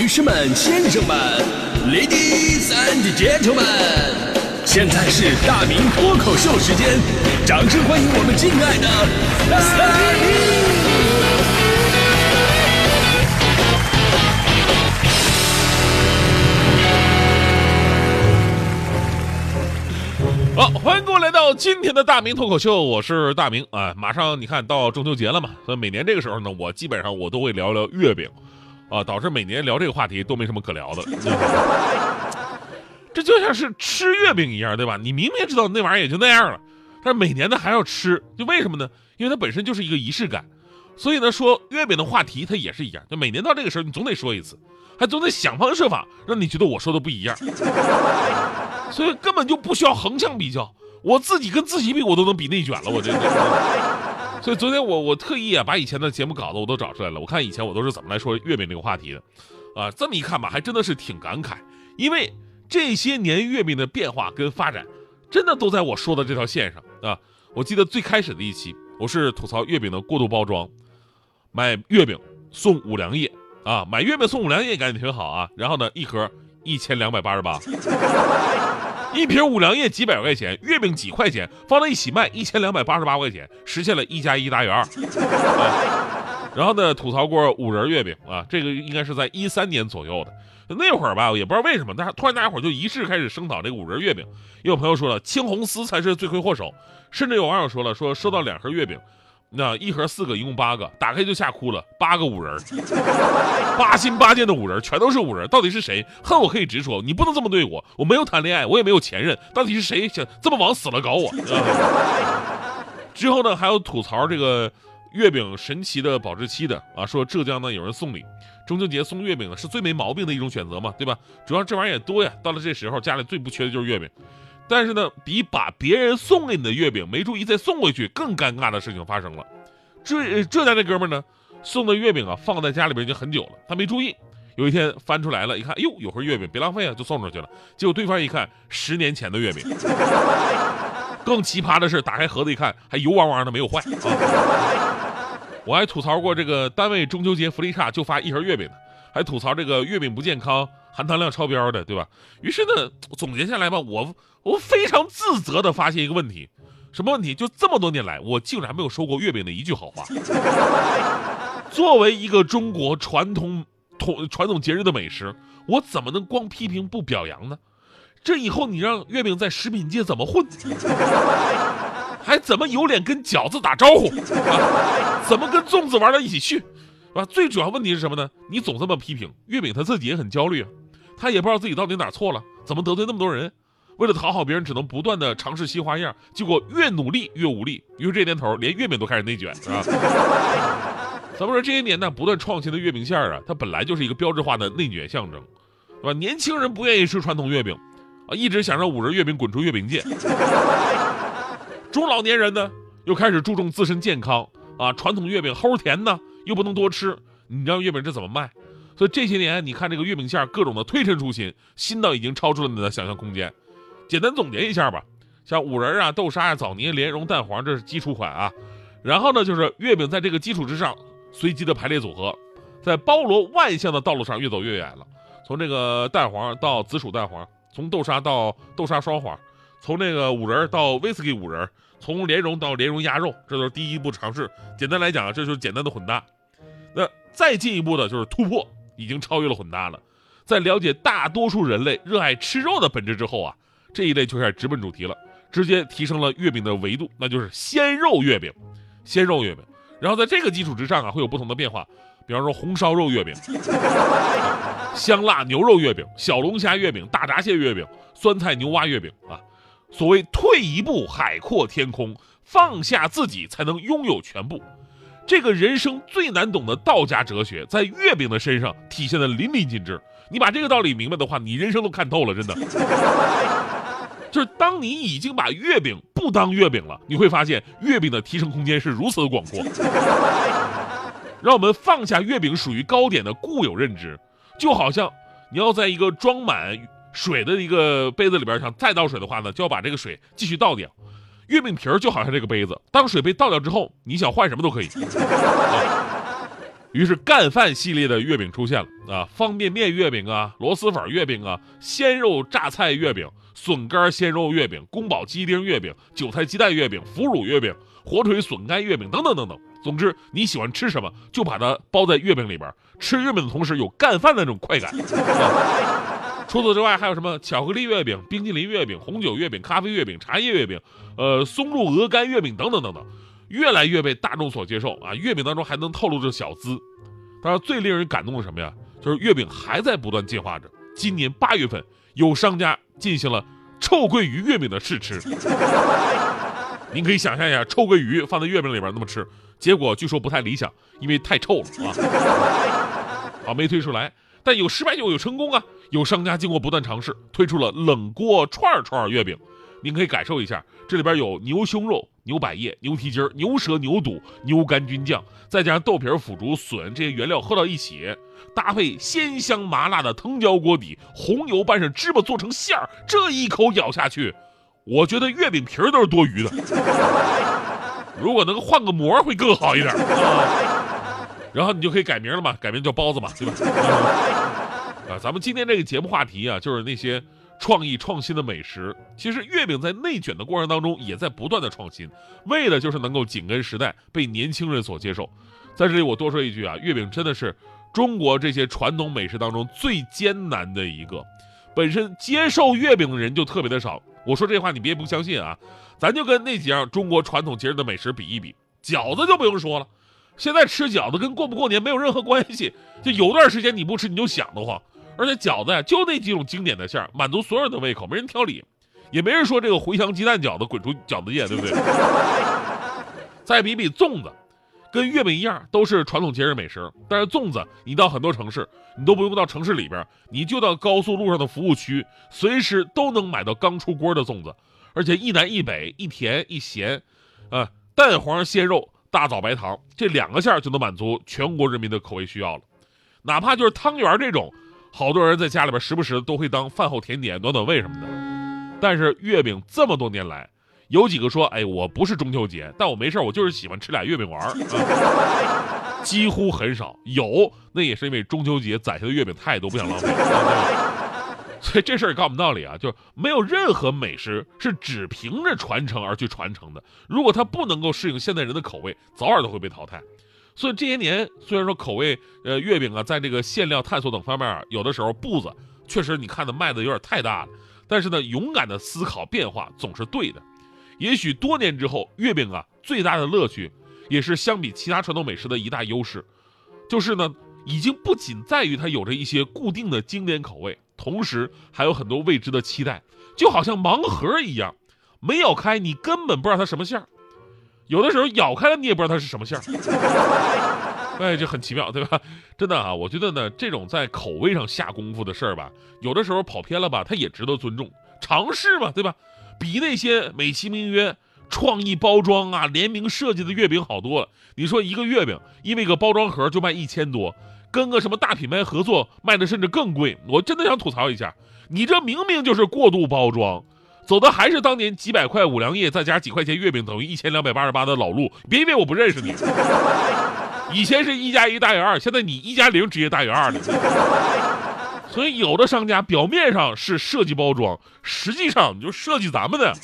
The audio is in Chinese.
女士们、先生们，Ladies and Gentlemen，现在是大明脱口秀时间，掌声欢迎我们敬爱的大明！好，欢迎各位来到今天的大明脱口秀，我是大明啊。马上你看到中秋节了嘛，所以每年这个时候呢，我基本上我都会聊聊月饼，啊，导致每年聊这个话题都没什么可聊的。这就像是吃月饼一样，对吧？你明明知道那玩意儿也就那样了，但是每年呢还要吃，就为什么呢？因为它本身就是一个仪式感。所以呢，说月饼的话题它也是一样，就每年到这个时候你总得说一次，还总得想方设法让你觉得我说的不一样。所以根本就不需要横向比较，我自己跟自己比，我都能比内卷了，我这。所以昨天我我特意啊把以前的节目稿子我都找出来了，我看以前我都是怎么来说月饼这个话题的，啊，这么一看吧，还真的是挺感慨，因为这些年月饼的变化跟发展，真的都在我说的这条线上啊。我记得最开始的一期，我是吐槽月饼的过度包装，买月饼送五粮液啊，买月饼送五粮液感觉挺好啊，然后呢一盒一千两百八十八。一瓶五粮液几百块钱，月饼几块钱，放在一起卖一千两百八十八块钱，实现了一加一大于二。然后呢，吐槽过五仁月饼啊，这个应该是在一三年左右的那会儿吧，也不知道为什么，大家突然大家伙就一致开始声讨这个五仁月饼。有朋友说了，青红丝才是罪魁祸首，甚至有网友说了，说收到两盒月饼。那一盒四个，一共八个，打开就吓哭了。八个五仁，八心八箭的五仁，全都是五仁。到底是谁恨我可以直说，你不能这么对我。我没有谈恋爱，我也没有前任，到底是谁想这么往死了搞我？之后呢，还有吐槽这个月饼神奇的保质期的啊，说浙江呢有人送礼，中秋节送月饼呢是最没毛病的一种选择嘛，对吧？主要这玩意儿也多呀，到了这时候家里最不缺的就是月饼。但是呢，比把别人送给你的月饼没注意再送回去更尴尬的事情发生了。浙浙江这哥们呢，送的月饼啊，放在家里边已经很久了，他没注意。有一天翻出来了，一看，哎呦，有盒月饼，别浪费啊，就送出去了。结果对方一看，十年前的月饼。更奇葩的是，打开盒子一看，还油汪汪的，没有坏。我还吐槽过这个单位中秋节福利差，就发一盒月饼的，还吐槽这个月饼不健康。含糖量超标的，对吧？于是呢，总结下来吧，我我非常自责的发现一个问题，什么问题？就这么多年来，我竟然没有说过月饼的一句好话。作为一个中国传统统传统节日的美食，我怎么能光批评不表扬呢？这以后你让月饼在食品界怎么混？还怎么有脸跟饺子打招呼？啊、怎么跟粽子玩到一起去？是吧？最主要问题是什么呢？你总这么批评月饼，他自己也很焦虑啊。他也不知道自己到底哪错了，怎么得罪那么多人？为了讨好别人，只能不断的尝试新花样，结果越努力越无力。于是这年头，连月饼都开始内卷，是吧？咱们说这些年呢，不断创新的月饼馅儿啊，它本来就是一个标志化的内卷象征，对吧？年轻人不愿意吃传统月饼，啊，一直想让五仁月饼滚出月饼界。中老年人呢，又开始注重自身健康啊，传统月饼齁甜呢，又不能多吃，你让月饼这怎么卖？所以这些年，你看这个月饼馅各种的推陈出新，新到已经超出了你的想象空间。简单总结一下吧，像五仁啊、豆沙呀、枣泥、莲蓉、蛋黄，这是基础款啊。然后呢，就是月饼在这个基础之上随机的排列组合，在包罗万象的道路上越走越远了。从这个蛋黄到紫薯蛋黄，从豆沙到豆沙双黄，从那个五仁到威士忌五仁，从莲蓉到莲蓉鸭肉，这都是第一步尝试。简单来讲啊，这就是简单的混搭。那再进一步的就是突破。已经超越了混搭了，在了解大多数人类热爱吃肉的本质之后啊，这一类就开始直奔主题了，直接提升了月饼的维度，那就是鲜肉月饼，鲜肉月饼。然后在这个基础之上啊，会有不同的变化，比方说红烧肉月饼、香辣牛肉月饼、小龙虾月饼、大闸蟹月饼、酸菜牛蛙月饼啊。所谓退一步海阔天空，放下自己才能拥有全部。这个人生最难懂的道家哲学，在月饼的身上体现的淋漓尽致。你把这个道理明白的话，你人生都看透了，真的。就是当你已经把月饼不当月饼了，你会发现月饼的提升空间是如此的广阔。让我们放下月饼属于糕点的固有认知，就好像你要在一个装满水的一个杯子里边想再倒水的话呢，就要把这个水继续倒掉。月饼皮儿就好像这个杯子，当水被倒掉之后，你想换什么都可以。于是干饭系列的月饼出现了啊，方便面月饼啊，螺蛳粉月饼啊，鲜肉榨菜月饼，笋干鲜肉月饼，宫保鸡丁月饼，韭菜鸡蛋月饼，腐乳月饼，火腿笋干月饼等等等等。总之，你喜欢吃什么，就把它包在月饼里边，吃月饼的同时有干饭的那种快感。除此之外，还有什么巧克力月饼、冰淇淋月饼、红酒月饼、咖啡月饼、茶叶月饼，呃，松露鹅肝月饼等等等等，越来越被大众所接受啊！月饼当中还能透露着小资。当然，最令人感动的什么呀？就是月饼还在不断进化着。今年八月份，有商家进行了臭鳜鱼月饼的试吃。您可以想象一下，臭鳜鱼放在月饼里边那么吃，结果据说不太理想，因为太臭了啊。好，没推出来，但有失败就有成功啊。有商家经过不断尝试，推出了冷锅串串月饼。您可以感受一下，这里边有牛胸肉、牛百叶、牛蹄筋、牛舌、牛肚、牛肝菌酱，再加上豆皮、腐竹、笋这些原料和到一起，搭配鲜香麻辣的藤椒锅底，红油拌上芝麻做成馅儿，这一口咬下去。我觉得月饼皮儿都是多余的，如果能换个膜会更好一点啊。然后你就可以改名了嘛，改名叫包子嘛，对吧？啊，咱们今天这个节目话题啊，就是那些创意创新的美食。其实月饼在内卷的过程当中，也在不断的创新，为的就是能够紧跟时代，被年轻人所接受。在这里我多说一句啊，月饼真的是中国这些传统美食当中最艰难的一个。本身接受月饼的人就特别的少。我说这话你别不相信啊，咱就跟那几样中国传统节日的美食比一比，饺子就不用说了，现在吃饺子跟过不过年没有任何关系，就有段时间你不吃你就想得慌，而且饺子呀就那几种经典的馅儿，满足所有人的胃口，没人挑理，也没人说这个茴香鸡蛋饺子滚出饺子界，对不对？再比比粽子。跟月饼一样，都是传统节日美食。但是粽子，你到很多城市，你都不用到城市里边，你就到高速路上的服务区，随时都能买到刚出锅的粽子，而且一南一北，一甜一咸，啊，蛋黄鲜肉，大枣白糖，这两个馅儿就能满足全国人民的口味需要了。哪怕就是汤圆这种，好多人在家里边时不时都会当饭后甜点暖暖胃什么的。但是月饼这么多年来。有几个说，哎，我不是中秋节，但我没事我就是喜欢吃俩月饼玩儿，几乎很少有，那也是因为中秋节攒下的月饼太多，不想浪费。所以这事儿告诉我们道理啊，就是没有任何美食是只凭着传承而去传承的。如果它不能够适应现代人的口味，早晚都会被淘汰。所以这些年，虽然说口味，呃，月饼啊，在这个馅料探索等方面啊，有的时候步子确实你看的迈的有点太大了，但是呢，勇敢的思考变化总是对的。也许多年之后，月饼啊最大的乐趣，也是相比其他传统美食的一大优势，就是呢，已经不仅在于它有着一些固定的经典口味，同时还有很多未知的期待，就好像盲盒一样，没咬开你根本不知道它什么馅儿，有的时候咬开了你也不知道它是什么馅儿，哎，就很奇妙，对吧？真的啊，我觉得呢，这种在口味上下功夫的事儿吧，有的时候跑偏了吧，它也值得尊重，尝试嘛，对吧？比那些美其名曰创意包装啊、联名设计的月饼好多了。你说一个月饼，因为个包装盒就卖一千多，跟个什么大品牌合作卖的甚至更贵。我真的想吐槽一下，你这明明就是过度包装，走的还是当年几百块五粮液再加几块钱月饼等于一千两百八十八的老路。别以为我不认识你，以前是一加一大于二，现在你一加零直接大于二了。所以，有的商家表面上是设计包装，实际上你就设计咱们的。